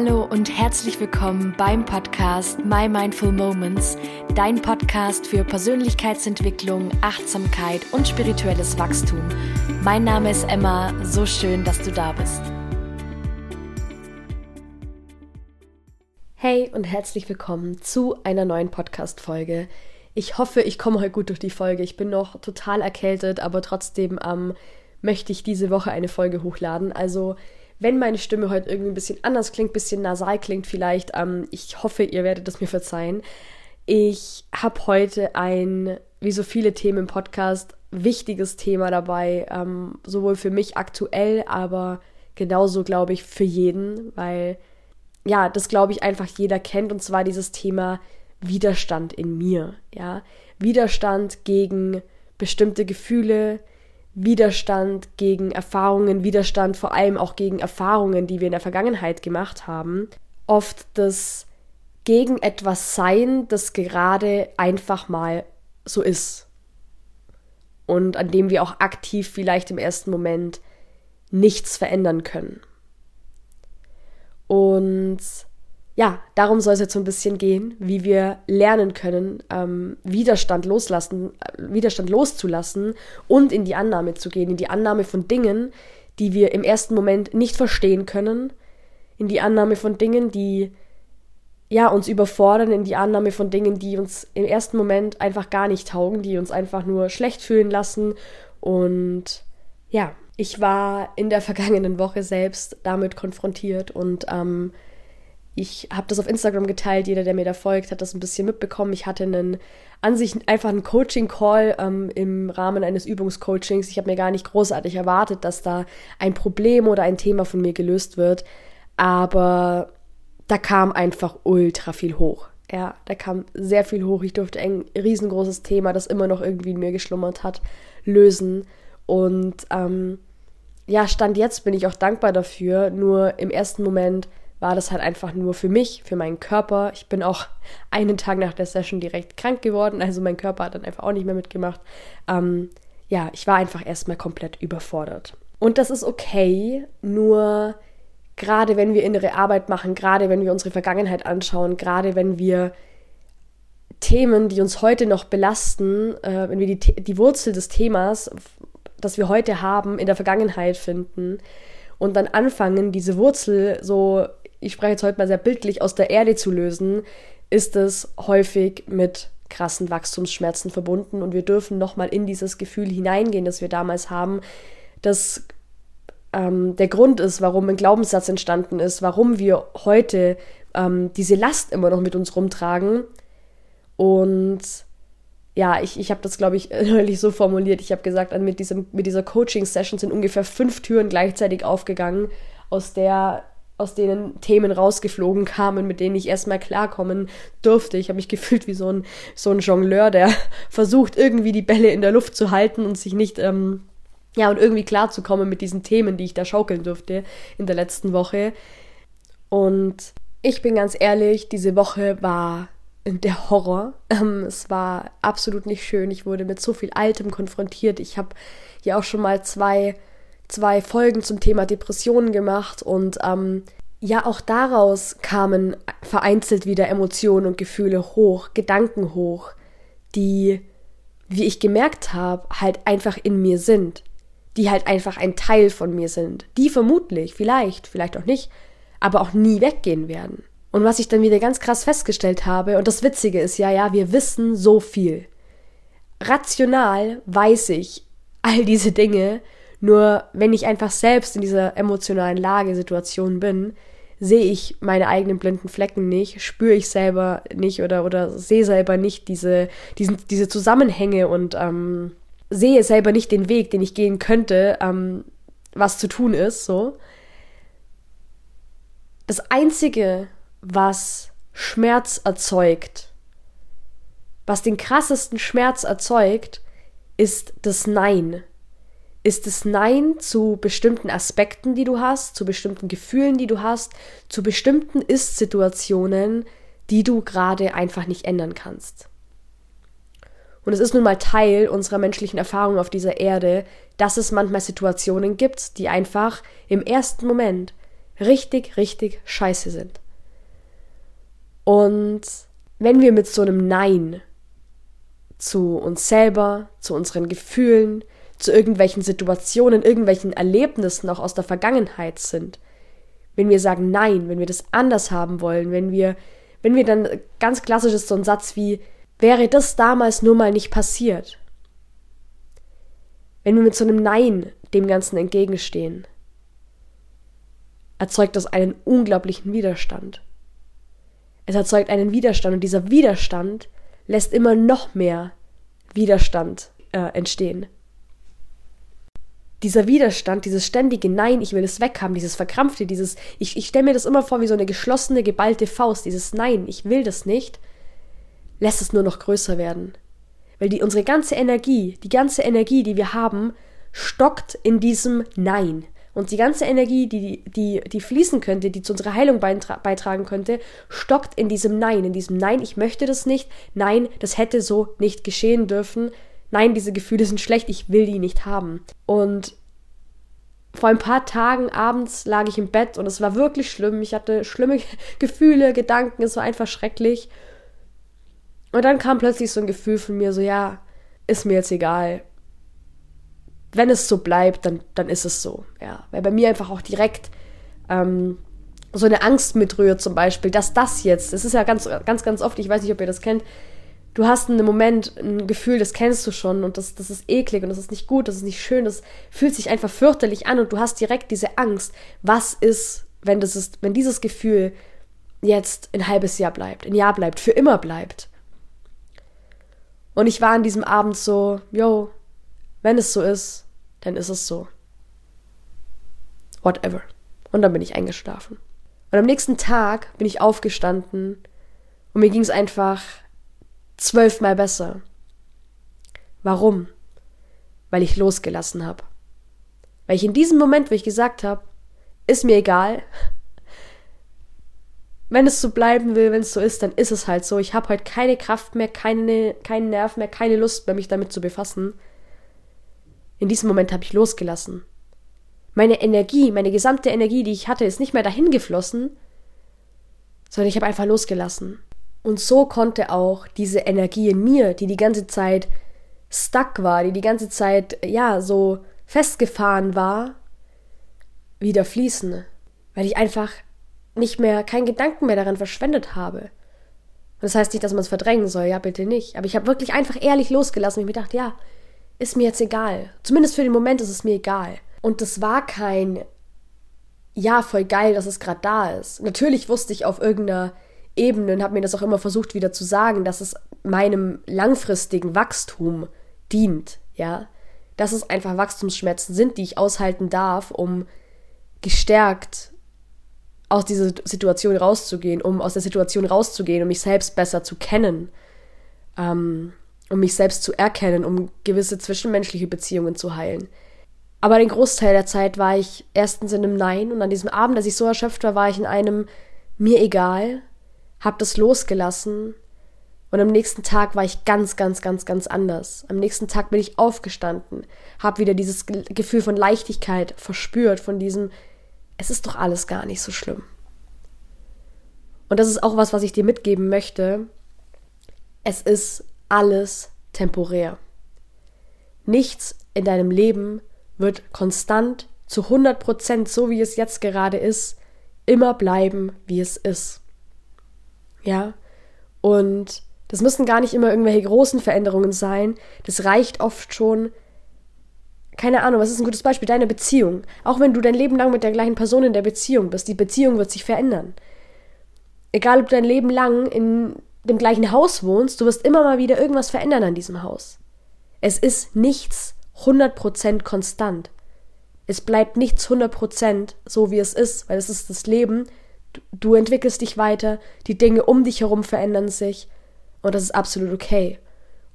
Hallo und herzlich willkommen beim Podcast My Mindful Moments, dein Podcast für Persönlichkeitsentwicklung, Achtsamkeit und spirituelles Wachstum. Mein Name ist Emma, so schön, dass du da bist. Hey und herzlich willkommen zu einer neuen Podcast-Folge. Ich hoffe, ich komme heute gut durch die Folge. Ich bin noch total erkältet, aber trotzdem ähm, möchte ich diese Woche eine Folge hochladen. Also wenn meine Stimme heute irgendwie ein bisschen anders klingt, ein bisschen nasal klingt vielleicht, ähm, ich hoffe, ihr werdet es mir verzeihen. Ich habe heute ein, wie so viele Themen im Podcast, wichtiges Thema dabei, ähm, sowohl für mich aktuell, aber genauso, glaube ich, für jeden, weil ja, das glaube ich einfach jeder kennt und zwar dieses Thema Widerstand in mir, ja, Widerstand gegen bestimmte Gefühle, Widerstand gegen Erfahrungen, Widerstand vor allem auch gegen Erfahrungen, die wir in der Vergangenheit gemacht haben, oft das gegen etwas sein, das gerade einfach mal so ist. Und an dem wir auch aktiv vielleicht im ersten Moment nichts verändern können. Und ja, darum soll es jetzt so ein bisschen gehen, wie wir lernen können, ähm, Widerstand loslassen, äh, Widerstand loszulassen und in die Annahme zu gehen, in die Annahme von Dingen, die wir im ersten Moment nicht verstehen können, in die Annahme von Dingen, die ja uns überfordern, in die Annahme von Dingen, die uns im ersten Moment einfach gar nicht taugen, die uns einfach nur schlecht fühlen lassen. Und ja, ich war in der vergangenen Woche selbst damit konfrontiert und ähm, ich habe das auf Instagram geteilt, jeder, der mir da folgt, hat das ein bisschen mitbekommen. Ich hatte einen, an sich einfach einen Coaching-Call ähm, im Rahmen eines Übungscoachings. Ich habe mir gar nicht großartig erwartet, dass da ein Problem oder ein Thema von mir gelöst wird. Aber da kam einfach ultra viel hoch. Ja, da kam sehr viel hoch. Ich durfte ein riesengroßes Thema, das immer noch irgendwie in mir geschlummert hat, lösen. Und ähm, ja, Stand jetzt bin ich auch dankbar dafür. Nur im ersten Moment war das halt einfach nur für mich, für meinen Körper. Ich bin auch einen Tag nach der Session direkt krank geworden, also mein Körper hat dann einfach auch nicht mehr mitgemacht. Ähm, ja, ich war einfach erstmal komplett überfordert. Und das ist okay, nur gerade wenn wir innere Arbeit machen, gerade wenn wir unsere Vergangenheit anschauen, gerade wenn wir Themen, die uns heute noch belasten, äh, wenn wir die, die Wurzel des Themas, das wir heute haben, in der Vergangenheit finden und dann anfangen, diese Wurzel so ich spreche jetzt heute mal sehr bildlich, aus der Erde zu lösen, ist es häufig mit krassen Wachstumsschmerzen verbunden und wir dürfen nochmal in dieses Gefühl hineingehen, das wir damals haben, das ähm, der Grund ist, warum ein Glaubenssatz entstanden ist, warum wir heute ähm, diese Last immer noch mit uns rumtragen. Und ja, ich, ich habe das, glaube ich, neulich so formuliert. Ich habe gesagt, mit, diesem, mit dieser Coaching-Session sind ungefähr fünf Türen gleichzeitig aufgegangen, aus der aus denen Themen rausgeflogen kamen, mit denen ich erstmal klarkommen durfte. Ich habe mich gefühlt wie so ein, so ein Jongleur, der versucht, irgendwie die Bälle in der Luft zu halten und sich nicht, ähm, ja, und irgendwie klarzukommen mit diesen Themen, die ich da schaukeln durfte in der letzten Woche. Und ich bin ganz ehrlich, diese Woche war der Horror. Ähm, es war absolut nicht schön. Ich wurde mit so viel Altem konfrontiert. Ich habe ja auch schon mal zwei zwei Folgen zum Thema Depressionen gemacht und ähm, ja, auch daraus kamen vereinzelt wieder Emotionen und Gefühle hoch, Gedanken hoch, die, wie ich gemerkt habe, halt einfach in mir sind, die halt einfach ein Teil von mir sind, die vermutlich, vielleicht, vielleicht auch nicht, aber auch nie weggehen werden. Und was ich dann wieder ganz krass festgestellt habe, und das Witzige ist ja, ja, wir wissen so viel. Rational weiß ich all diese Dinge nur wenn ich einfach selbst in dieser emotionalen Lage, Situation bin, sehe ich meine eigenen blinden Flecken nicht, spüre ich selber nicht oder, oder sehe selber nicht diese, diesen, diese Zusammenhänge und ähm, sehe selber nicht den Weg, den ich gehen könnte, ähm, was zu tun ist, so. Das Einzige, was Schmerz erzeugt, was den krassesten Schmerz erzeugt, ist das Nein ist es Nein zu bestimmten Aspekten, die du hast, zu bestimmten Gefühlen, die du hast, zu bestimmten Ist-Situationen, die du gerade einfach nicht ändern kannst. Und es ist nun mal Teil unserer menschlichen Erfahrung auf dieser Erde, dass es manchmal Situationen gibt, die einfach im ersten Moment richtig, richtig scheiße sind. Und wenn wir mit so einem Nein zu uns selber, zu unseren Gefühlen, zu irgendwelchen Situationen, irgendwelchen Erlebnissen auch aus der Vergangenheit sind, wenn wir sagen Nein, wenn wir das anders haben wollen, wenn wir, wenn wir dann ganz klassisch ist so ein Satz wie, wäre das damals nur mal nicht passiert. Wenn wir mit so einem Nein dem Ganzen entgegenstehen, erzeugt das einen unglaublichen Widerstand. Es erzeugt einen Widerstand und dieser Widerstand lässt immer noch mehr Widerstand äh, entstehen. Dieser Widerstand, dieses ständige Nein, ich will es weghaben, dieses Verkrampfte, dieses, ich, ich stelle mir das immer vor wie so eine geschlossene, geballte Faust, dieses Nein, ich will das nicht, lässt es nur noch größer werden. Weil die, unsere ganze Energie, die ganze Energie, die wir haben, stockt in diesem Nein. Und die ganze Energie, die, die, die fließen könnte, die zu unserer Heilung beitragen könnte, stockt in diesem Nein, in diesem Nein, ich möchte das nicht, nein, das hätte so nicht geschehen dürfen, nein, diese Gefühle sind schlecht, ich will die nicht haben. Und vor ein paar Tagen abends lag ich im Bett und es war wirklich schlimm. Ich hatte schlimme Gefühle, Gedanken, es war einfach schrecklich. Und dann kam plötzlich so ein Gefühl von mir, so ja, ist mir jetzt egal wenn es so bleibt, dann, dann ist es so. Ja, weil bei mir einfach auch direkt ähm, so eine Angst mitrührt, zum Beispiel, dass das jetzt, das ist ja ganz, ganz, ganz oft, ich weiß nicht, ob ihr das kennt, du hast einen Moment, ein Gefühl, das kennst du schon und das, das ist eklig und das ist nicht gut, das ist nicht schön, das fühlt sich einfach fürchterlich an und du hast direkt diese Angst, was ist, wenn, das ist, wenn dieses Gefühl jetzt ein halbes Jahr bleibt, ein Jahr bleibt, für immer bleibt. Und ich war an diesem Abend so, yo, wenn es so ist, dann ist es so. Whatever. Und dann bin ich eingeschlafen. Und am nächsten Tag bin ich aufgestanden und mir ging es einfach zwölfmal besser. Warum? Weil ich losgelassen habe. Weil ich in diesem Moment, wo ich gesagt habe, ist mir egal, wenn es so bleiben will, wenn es so ist, dann ist es halt so. Ich habe heute keine Kraft mehr, keine, keinen Nerv mehr, keine Lust mehr, mich damit zu befassen. In diesem Moment habe ich losgelassen. Meine Energie, meine gesamte Energie, die ich hatte, ist nicht mehr dahin geflossen, sondern ich habe einfach losgelassen. Und so konnte auch diese Energie in mir, die die ganze Zeit stuck war, die die ganze Zeit, ja, so festgefahren war, wieder fließen. Weil ich einfach nicht mehr, keinen Gedanken mehr daran verschwendet habe. Das heißt nicht, dass man es verdrängen soll, ja, bitte nicht. Aber ich habe wirklich einfach ehrlich losgelassen und ich mir gedacht, ja, ist mir jetzt egal. Zumindest für den Moment ist es mir egal. Und das war kein, ja, voll geil, dass es gerade da ist. Natürlich wusste ich auf irgendeiner Ebene und habe mir das auch immer versucht wieder zu sagen, dass es meinem langfristigen Wachstum dient, ja. Dass es einfach Wachstumsschmerzen sind, die ich aushalten darf, um gestärkt aus dieser Situation rauszugehen, um aus der Situation rauszugehen, um mich selbst besser zu kennen. Ähm, um mich selbst zu erkennen, um gewisse zwischenmenschliche Beziehungen zu heilen. Aber den Großteil der Zeit war ich erstens in einem Nein und an diesem Abend, als ich so erschöpft war, war ich in einem mir egal, hab das losgelassen und am nächsten Tag war ich ganz, ganz, ganz, ganz anders. Am nächsten Tag bin ich aufgestanden, hab wieder dieses Gefühl von Leichtigkeit verspürt, von diesem, es ist doch alles gar nicht so schlimm. Und das ist auch was, was ich dir mitgeben möchte. Es ist alles temporär. Nichts in deinem Leben wird konstant zu 100 Prozent, so wie es jetzt gerade ist, immer bleiben, wie es ist. Ja? Und das müssen gar nicht immer irgendwelche großen Veränderungen sein. Das reicht oft schon. Keine Ahnung, was ist ein gutes Beispiel? Deine Beziehung. Auch wenn du dein Leben lang mit der gleichen Person in der Beziehung bist, die Beziehung wird sich verändern. Egal, ob du dein Leben lang in dem gleichen Haus wohnst, du wirst immer mal wieder irgendwas verändern an diesem Haus. Es ist nichts 100% konstant. Es bleibt nichts 100% so, wie es ist, weil es ist das Leben. Du, entwickelst dich weiter, die Dinge um dich herum verändern sich und das ist absolut okay.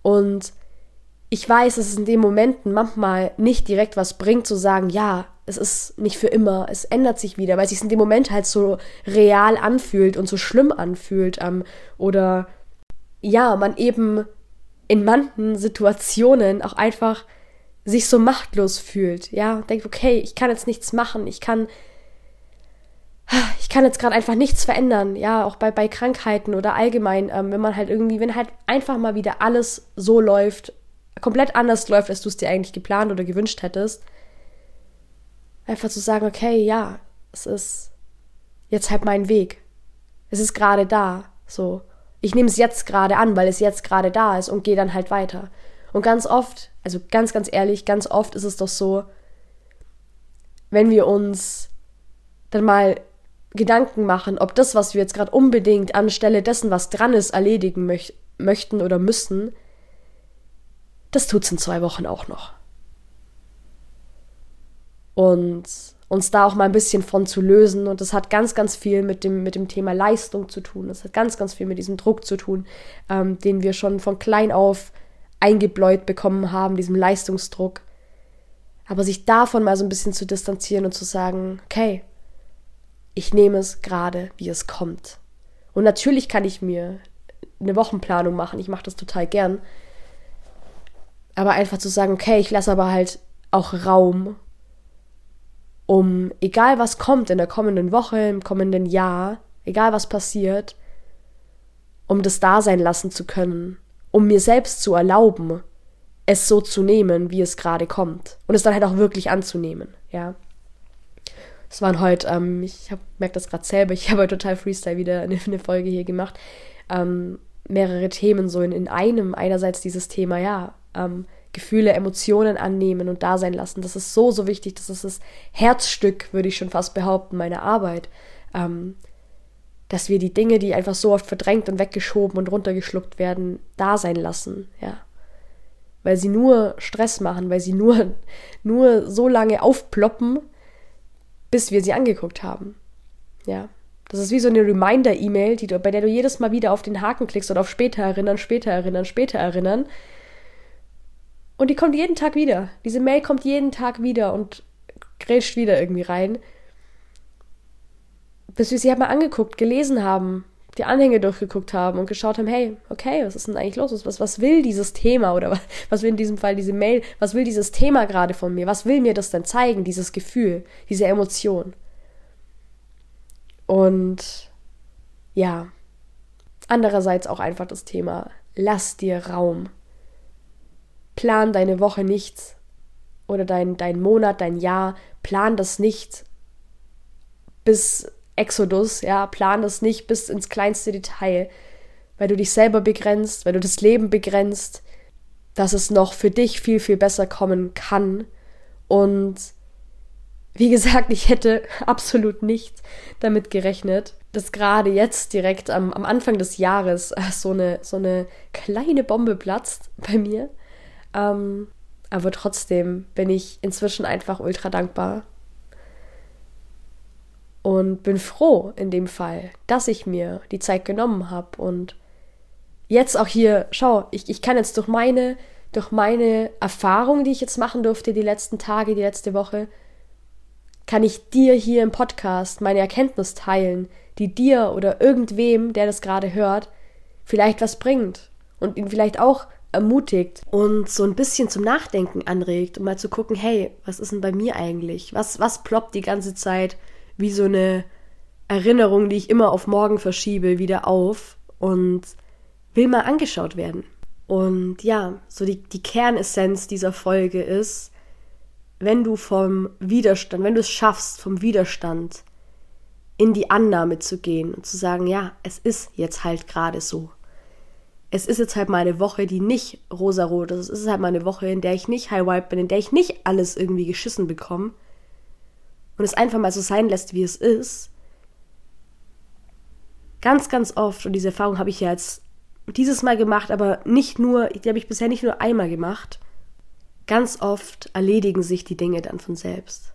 Und ich weiß, dass es in den Momenten manchmal nicht direkt was bringt, zu sagen, ja, es ist nicht für immer, es ändert sich wieder, weil es sich in dem Moment halt so real anfühlt und so schlimm anfühlt. Ähm, oder ja, man eben in manchen Situationen auch einfach sich so machtlos fühlt, ja, denkt, okay, ich kann jetzt nichts machen, ich kann ich kann jetzt gerade einfach nichts verändern, ja, auch bei, bei Krankheiten oder allgemein, ähm, wenn man halt irgendwie, wenn halt einfach mal wieder alles so läuft, komplett anders läuft, als du es dir eigentlich geplant oder gewünscht hättest, einfach zu sagen, okay, ja, es ist jetzt halt mein Weg. Es ist gerade da, so. Ich nehme es jetzt gerade an, weil es jetzt gerade da ist und gehe dann halt weiter. Und ganz oft, also ganz, ganz ehrlich, ganz oft ist es doch so, wenn wir uns dann mal Gedanken machen, ob das, was wir jetzt gerade unbedingt anstelle dessen, was dran ist, erledigen möch möchten oder müssen, das tut's in zwei Wochen auch noch. Und uns da auch mal ein bisschen von zu lösen. Und das hat ganz, ganz viel mit dem, mit dem Thema Leistung zu tun. Das hat ganz, ganz viel mit diesem Druck zu tun, ähm, den wir schon von klein auf eingebläut bekommen haben, diesem Leistungsdruck. Aber sich davon mal so ein bisschen zu distanzieren und zu sagen, okay, ich nehme es gerade, wie es kommt. Und natürlich kann ich mir eine Wochenplanung machen, ich mache das total gern. Aber einfach zu sagen, okay, ich lasse aber halt auch Raum, um, egal was kommt in der kommenden Woche, im kommenden Jahr, egal was passiert, um das da sein lassen zu können, um mir selbst zu erlauben, es so zu nehmen, wie es gerade kommt. Und es dann halt auch wirklich anzunehmen, ja. Es waren heute, ähm, ich merke das gerade selber, ich habe heute total Freestyle wieder eine, eine Folge hier gemacht. Ähm, mehrere Themen so in, in einem. Einerseits dieses Thema, ja, ähm, Gefühle, Emotionen annehmen und da sein lassen. Das ist so, so wichtig. Das ist das Herzstück, würde ich schon fast behaupten, meiner Arbeit. Ähm, dass wir die Dinge, die einfach so oft verdrängt und weggeschoben und runtergeschluckt werden, da sein lassen, ja. Weil sie nur Stress machen, weil sie nur, nur so lange aufploppen, bis wir sie angeguckt haben. Ja. Das ist wie so eine Reminder-E-Mail, bei der du jedes Mal wieder auf den Haken klickst und auf später erinnern, später erinnern, später erinnern. Und die kommt jeden Tag wieder. Diese Mail kommt jeden Tag wieder und grätscht wieder irgendwie rein. Bis wir sie halt mal angeguckt, gelesen haben, die Anhänge durchgeguckt haben und geschaut haben, hey, okay, was ist denn eigentlich los? Was, was will dieses Thema oder was, will in diesem Fall diese Mail, was will dieses Thema gerade von mir? Was will mir das denn zeigen, dieses Gefühl, diese Emotion? Und ja, andererseits auch einfach das Thema, lass dir Raum. Plan deine Woche nicht oder dein, dein Monat, dein Jahr, plan das nicht bis Exodus, ja, plan das nicht bis ins kleinste Detail, weil du dich selber begrenzt, weil du das Leben begrenzt, dass es noch für dich viel, viel besser kommen kann. Und wie gesagt, ich hätte absolut nicht damit gerechnet, dass gerade jetzt direkt am, am Anfang des Jahres äh, so eine, so eine kleine Bombe platzt bei mir. Ähm, aber trotzdem bin ich inzwischen einfach ultra dankbar und bin froh in dem Fall, dass ich mir die Zeit genommen habe und jetzt auch hier, schau, ich, ich kann jetzt durch meine, durch meine Erfahrung, die ich jetzt machen durfte, die letzten Tage, die letzte Woche, kann ich dir hier im Podcast meine Erkenntnis teilen, die dir oder irgendwem, der das gerade hört, vielleicht was bringt und ihn vielleicht auch ermutigt und so ein bisschen zum Nachdenken anregt, um mal zu gucken, hey, was ist denn bei mir eigentlich? Was, was ploppt die ganze Zeit wie so eine Erinnerung, die ich immer auf morgen verschiebe, wieder auf und will mal angeschaut werden. Und ja, so die, die Kernessenz dieser Folge ist, wenn du vom Widerstand, wenn du es schaffst, vom Widerstand in die Annahme zu gehen und zu sagen, ja, es ist jetzt halt gerade so. Es ist jetzt halt mal eine Woche, die nicht rosarot ist. Es ist halt mal eine Woche, in der ich nicht high wipe bin, in der ich nicht alles irgendwie geschissen bekomme, und es einfach mal so sein lässt, wie es ist, ganz, ganz oft, und diese Erfahrung habe ich ja jetzt dieses Mal gemacht, aber nicht nur, die habe ich bisher nicht nur einmal gemacht, ganz oft erledigen sich die Dinge dann von selbst.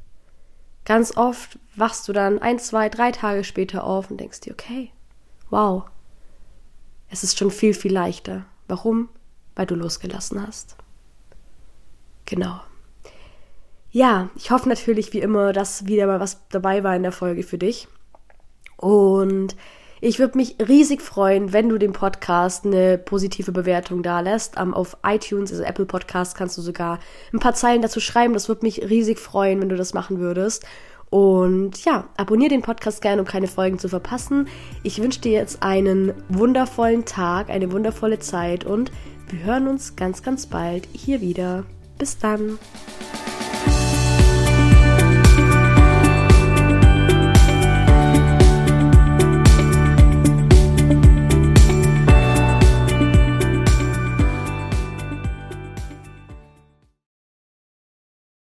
Ganz oft wachst du dann ein, zwei, drei Tage später auf und denkst dir, okay, wow, es ist schon viel, viel leichter. Warum? Weil du losgelassen hast. Genau. Ja, ich hoffe natürlich wie immer, dass wieder mal was dabei war in der Folge für dich. Und ich würde mich riesig freuen, wenn du dem Podcast eine positive Bewertung da lässt. Um, auf iTunes, also Apple Podcast, kannst du sogar ein paar Zeilen dazu schreiben. Das würde mich riesig freuen, wenn du das machen würdest. Und ja, abonniere den Podcast gerne, um keine Folgen zu verpassen. Ich wünsche dir jetzt einen wundervollen Tag, eine wundervolle Zeit und wir hören uns ganz, ganz bald hier wieder. Bis dann.